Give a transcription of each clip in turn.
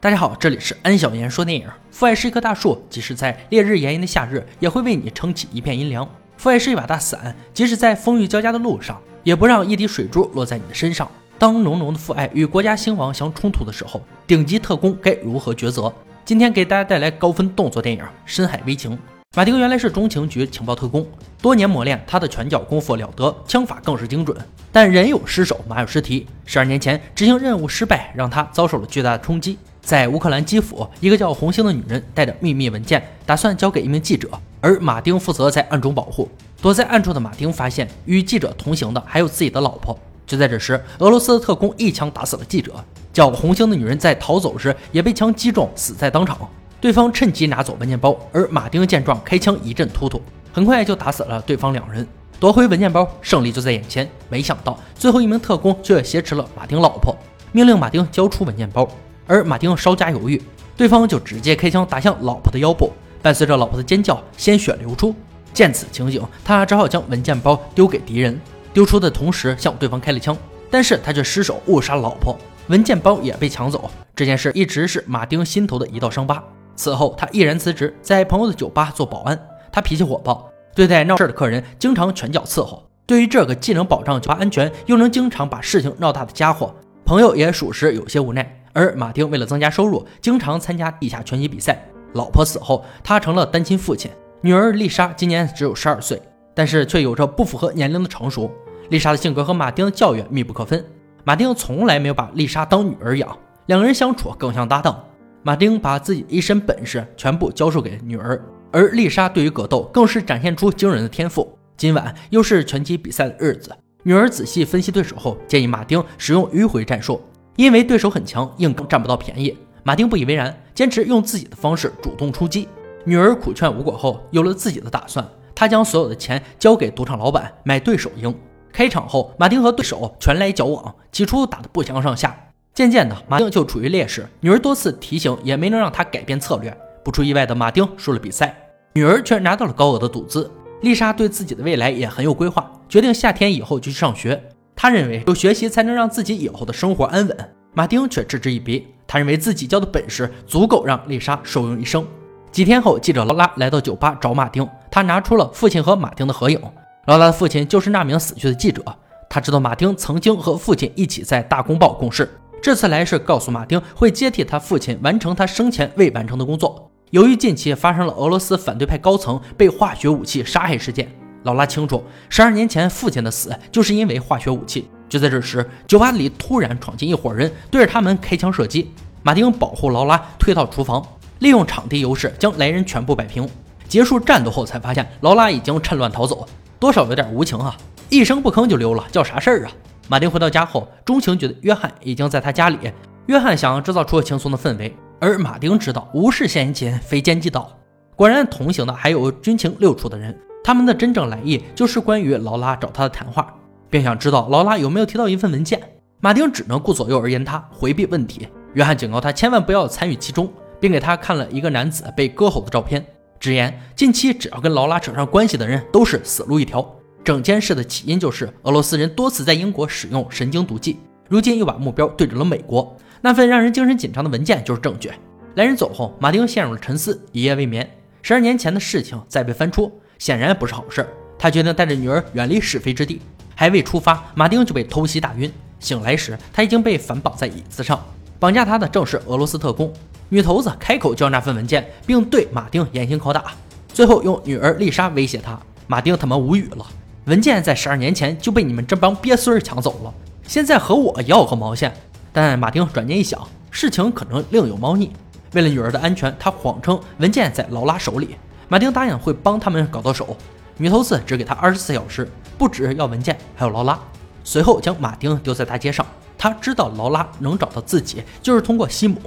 大家好，这里是安小言说电影。父爱是一棵大树，即使在烈日炎炎的夏日，也会为你撑起一片阴凉。父爱是一把大伞，即使在风雨交加的路上，也不让一滴水珠落在你的身上。当浓浓的父爱与国家兴亡相冲突的时候，顶级特工该如何抉择？今天给大家带来高分动作电影《深海危情》。马丁原来是中情局情报特工，多年磨练，他的拳脚功夫了得，枪法更是精准。但人有失手，马有失蹄。十二年前执行任务失败，让他遭受了巨大的冲击。在乌克兰基辅，一个叫红星的女人带着秘密文件，打算交给一名记者，而马丁负责在暗中保护。躲在暗处的马丁发现，与记者同行的还有自己的老婆。就在这时，俄罗斯的特工一枪打死了记者。叫红星的女人在逃走时也被枪击中，死在当场。对方趁机拿走文件包，而马丁见状开枪一阵突突，很快就打死了对方两人，夺回文件包，胜利就在眼前。没想到最后一名特工却挟持了马丁老婆，命令马丁交出文件包。而马丁稍加犹豫，对方就直接开枪打向老婆的腰部，伴随着老婆的尖叫，鲜血流出。见此情景，他只好将文件包丢给敌人，丢出的同时向对方开了枪，但是他却失手误杀了老婆，文件包也被抢走。这件事一直是马丁心头的一道伤疤。此后，他毅然辞职，在朋友的酒吧做保安。他脾气火爆，对待闹事的客人经常拳脚伺候。对于这个既能保障酒吧安全，又能经常把事情闹大的家伙，朋友也属实有些无奈。而马丁为了增加收入，经常参加地下拳击比赛。老婆死后，他成了单亲父亲。女儿丽莎今年只有十二岁，但是却有着不符合年龄的成熟。丽莎的性格和马丁的教育密不可分。马丁从来没有把丽莎当女儿养，两个人相处更像搭档。马丁把自己一身本事全部教授给女儿，而丽莎对于格斗更是展现出惊人的天赋。今晚又是拳击比赛的日子，女儿仔细分析对手后，建议马丁使用迂回战术。因为对手很强，硬占不到便宜。马丁不以为然，坚持用自己的方式主动出击。女儿苦劝无果后，有了自己的打算。他将所有的钱交给赌场老板，买对手赢。开场后，马丁和对手拳来脚往，起初打得不相上下。渐渐的，马丁就处于劣势。女儿多次提醒，也没能让他改变策略。不出意外的，马丁输了比赛，女儿却拿到了高额的赌资。丽莎对自己的未来也很有规划，决定夏天以后就去上学。她认为有学习才能让自己以后的生活安稳，马丁却嗤之以鼻。他认为自己教的本事足够让丽莎受用一生。几天后，记者劳拉来到酒吧找马丁，他拿出了父亲和马丁的合影。劳拉的父亲就是那名死去的记者，他知道马丁曾经和父亲一起在《大公报》共事，这次来是告诉马丁会接替他父亲完成他生前未完成的工作。由于近期发生了俄罗斯反对派高层被化学武器杀害事件。劳拉清楚，十二年前父亲的死就是因为化学武器。就在这时，酒吧里突然闯进一伙人，对着他们开枪射击。马丁保护劳拉退到厨房，利用场地优势将来人全部摆平。结束战斗后，才发现劳拉已经趁乱逃走，多少有点无情啊！一声不吭就溜了，叫啥事儿啊？马丁回到家后，中情局的约翰已经在他家里。约翰想要制造出轻松的氛围，而马丁知道无事献殷勤，非奸即盗。果然，同行的还有军情六处的人。他们的真正来意就是关于劳拉找他的谈话，并想知道劳拉有没有提到一份文件。马丁只能顾左右而言他，回避问题。约翰警告他千万不要参与其中，并给他看了一个男子被割喉的照片，直言近期只要跟劳拉扯上关系的人都是死路一条。整件事的起因就是俄罗斯人多次在英国使用神经毒剂，如今又把目标对准了美国。那份让人精神紧张的文件就是证据。来人走后，马丁陷入了沉思，一夜未眠。十二年前的事情再被翻出。显然不是好事，他决定带着女儿远离是非之地。还未出发，马丁就被偷袭打晕。醒来时，他已经被反绑在椅子上。绑架他的正是俄罗斯特工。女头子开口就要那份文件，并对马丁严刑拷打，最后用女儿丽莎威胁他。马丁他妈无语了。文件在十二年前就被你们这帮鳖孙儿抢走了，现在和我要个毛线？但马丁转念一想，事情可能另有猫腻。为了女儿的安全，他谎称文件在劳拉手里。马丁答应会帮他们搞到手，女头子只给他二十四小时，不只要文件，还有劳拉。随后将马丁丢在大街上。他知道劳拉能找到自己，就是通过西姆，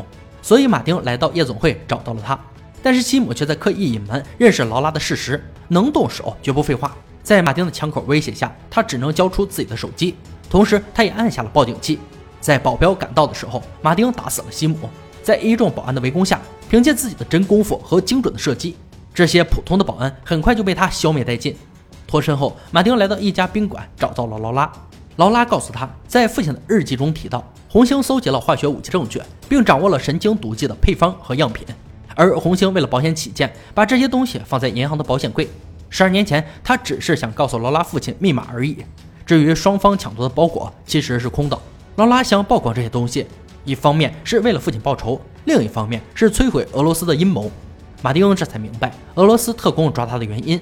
所以马丁来到夜总会找到了他。但是西姆却在刻意隐瞒认识劳拉的事实，能动手绝不废话。在马丁的枪口威胁下，他只能交出自己的手机，同时他也按下了报警器。在保镖赶到的时候，马丁打死了西姆。在一众保安的围攻下，凭借自己的真功夫和精准的射击。这些普通的保安很快就被他消灭殆尽。脱身后，马丁来到一家宾馆，找到了劳拉。劳拉告诉他，在父亲的日记中提到，红星搜集了化学武器证据，并掌握了神经毒剂的配方和样品。而红星为了保险起见，把这些东西放在银行的保险柜。十二年前，他只是想告诉劳拉父亲密码而已。至于双方抢夺的包裹，其实是空的。劳拉想曝光这些东西，一方面是为了父亲报仇，另一方面是摧毁俄罗斯的阴谋。马丁这才明白俄罗斯特工抓他的原因。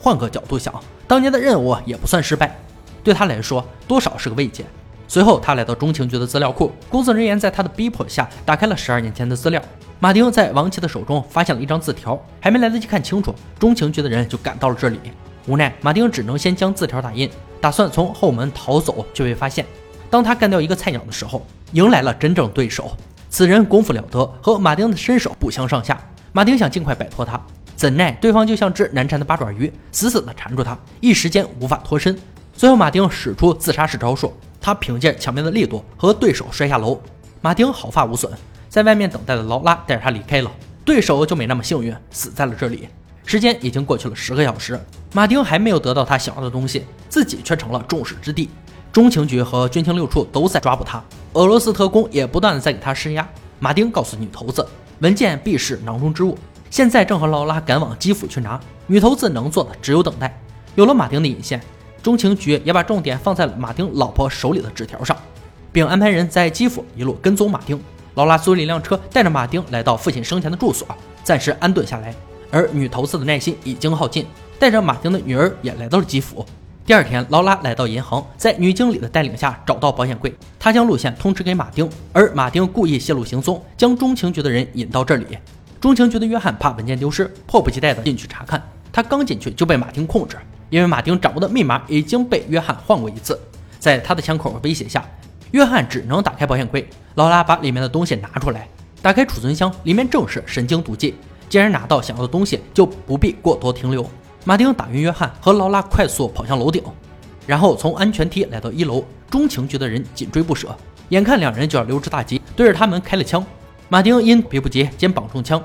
换个角度想，当年的任务也不算失败，对他来说多少是个慰藉。随后，他来到中情局的资料库，工作人员在他的逼迫下打开了十二年前的资料。马丁在王琦的手中发现了一张字条，还没来得及看清楚，中情局的人就赶到了这里。无奈，马丁只能先将字条打印，打算从后门逃走，却被发现。当他干掉一个菜鸟的时候，迎来了真正对手。此人功夫了得，和马丁的身手不相上下。马丁想尽快摆脱他，怎奈对方就像只难缠的八爪鱼，死死地缠住他，一时间无法脱身。最后，马丁使出自杀式招数，他凭借墙面的力度和对手摔下楼。马丁毫发无损。在外面等待的劳拉带着他离开了，对手就没那么幸运，死在了这里。时间已经过去了十个小时，马丁还没有得到他想要的东西，自己却成了众矢之的。中情局和军情六处都在抓捕他，俄罗斯特工也不断的在给他施压。马丁告诉女头子，文件必是囊中之物，现在正和劳拉赶往基辅去拿。女头子能做的只有等待。有了马丁的引线，中情局也把重点放在了马丁老婆手里的纸条上，并安排人在基辅一路跟踪马丁。劳拉租了一辆车，带着马丁来到父亲生前的住所，暂时安顿下来。而女头子的耐心已经耗尽，带着马丁的女儿也来到了基辅。第二天，劳拉来到银行，在女经理的带领下找到保险柜，她将路线通知给马丁，而马丁故意泄露行踪，将中情局的人引到这里。中情局的约翰怕文件丢失，迫不及待地进去查看。他刚进去就被马丁控制，因为马丁掌握的密码已经被约翰换过一次，在他的枪口威胁下。约翰只能打开保险柜，劳拉把里面的东西拿出来，打开储存箱，里面正是神经毒剂。既然拿到想要的东西，就不必过多停留。马丁打晕约翰，和劳拉快速跑向楼顶，然后从安全梯来到一楼。中情局的人紧追不舍，眼看两人就要溜之大吉，对着他们开了枪。马丁因别不及，肩膀中枪，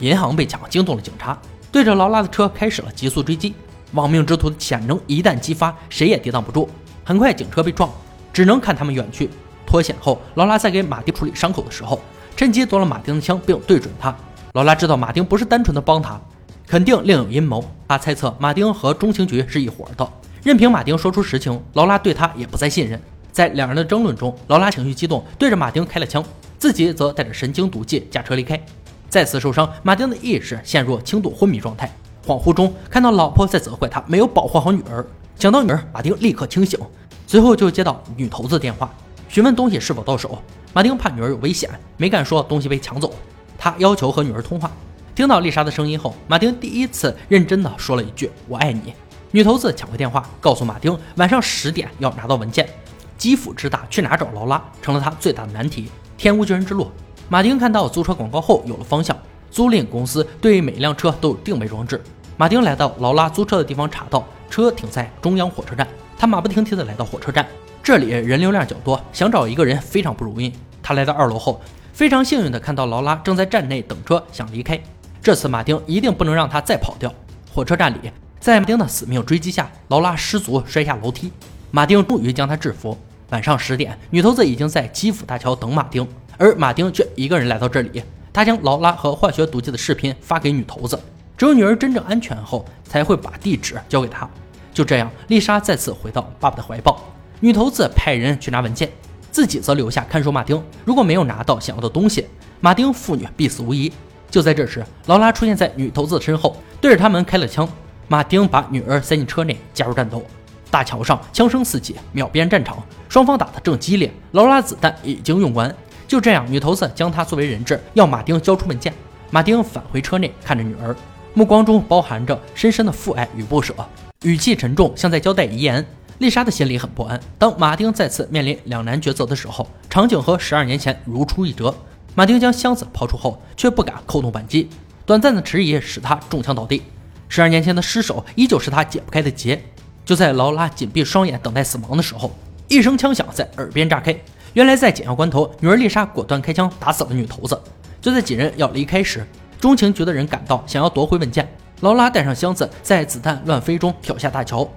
银行被抢，惊动了警察，对着劳拉的车开始了急速追击。亡命之徒的潜能一旦激发，谁也抵挡不住。很快，警车被撞。只能看他们远去。脱险后，劳拉在给马丁处理伤口的时候，趁机夺了马丁的枪，并对准他。劳拉知道马丁不是单纯的帮他，肯定另有阴谋。他猜测马丁和中情局是一伙的。任凭马丁说出实情，劳拉对他也不再信任。在两人的争论中，劳拉情绪激动，对着马丁开了枪，自己则带着神经毒剂驾车离开。再次受伤，马丁的意识陷入轻度昏迷状态。恍惚中看到老婆在责怪他没有保护好女儿，想到女儿，马丁立刻清醒。随后就接到女头子电话，询问东西是否到手。马丁怕女儿有危险，没敢说东西被抢走。他要求和女儿通话。听到丽莎的声音后，马丁第一次认真的说了一句“我爱你”。女头子抢回电话，告诉马丁晚上十点要拿到文件。基辅之大，去哪找劳拉成了他最大的难题。天无绝人之路。马丁看到租车广告后有了方向。租赁公司对每辆车都有定位装置。马丁来到劳拉租车的地方，查到车停在中央火车站。他马不停蹄地来到火车站，这里人流量较多，想找一个人非常不容易。他来到二楼后，非常幸运地看到劳拉正在站内等车，想离开。这次马丁一定不能让他再跑掉。火车站里，在马丁的死命追击下，劳拉失足摔下楼梯，马丁终于将他制服。晚上十点，女头子已经在基辅大桥等马丁，而马丁却一个人来到这里。他将劳拉和化学毒剂的视频发给女头子，只有女儿真正安全后，才会把地址交给他。就这样，丽莎再次回到爸爸的怀抱。女头子派人去拿文件，自己则留下看守马丁。如果没有拿到想要的东西，马丁父女必死无疑。就在这时，劳拉出现在女头子的身后，对着他们开了枪。马丁把女儿塞进车内，加入战斗。大桥上枪声四起，秒变战场，双方打得正激烈。劳拉子弹已经用完。就这样，女头子将她作为人质，要马丁交出文件。马丁返回车内，看着女儿，目光中包含着深深的父爱与不舍。语气沉重，像在交代遗言。丽莎的心里很不安。当马丁再次面临两难抉择的时候，场景和十二年前如出一辙。马丁将箱子抛出后，却不敢扣动扳机，短暂的迟疑使他中枪倒地。十二年前的失手依旧是他解不开的结。就在劳拉紧闭双眼等待死亡的时候，一声枪响在耳边炸开。原来在紧要关头，女儿丽莎果断开枪打死了女头子。就在几人要离开时，中情局的人赶到，想要夺回文件。劳拉带上箱子，在子弹乱飞中跳下大桥，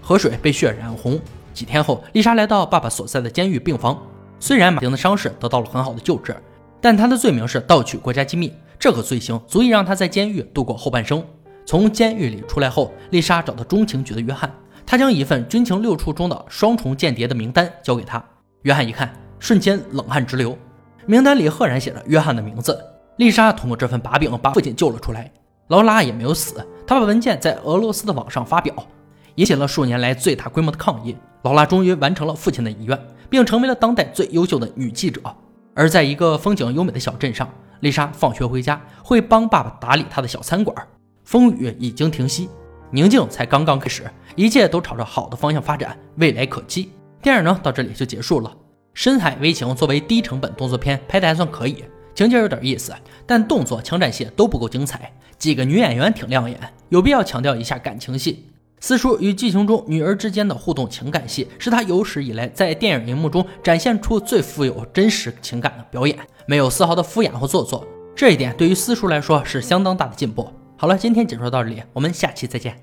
河水被血染红。几天后，丽莎来到爸爸所在的监狱病房，虽然马丁的伤势得到了很好的救治，但他的罪名是盗取国家机密，这个罪行足以让他在监狱度过后半生。从监狱里出来后，丽莎找到中情局的约翰，他将一份军情六处中的双重间谍的名单交给他。约翰一看，瞬间冷汗直流。名单里赫然写着约翰的名字。丽莎通过这份把柄把父亲救了出来。劳拉也没有死，她把文件在俄罗斯的网上发表，引起了数年来最大规模的抗议。劳拉终于完成了父亲的遗愿，并成为了当代最优秀的女记者。而在一个风景优美的小镇上，丽莎放学回家会帮爸爸打理他的小餐馆。风雨已经停息，宁静才刚刚开始，一切都朝着好的方向发展，未来可期。电影呢，到这里就结束了。深海危情作为低成本动作片，拍的还算可以，情节有点意思，但动作、枪战戏都不够精彩。几个女演员挺亮眼，有必要强调一下感情戏。四叔与剧情中女儿之间的互动情感戏，是他有史以来在电影荧幕中展现出最富有真实情感的表演，没有丝毫的敷衍或做作。这一点对于四叔来说是相当大的进步。好了，今天解说到这里，我们下期再见。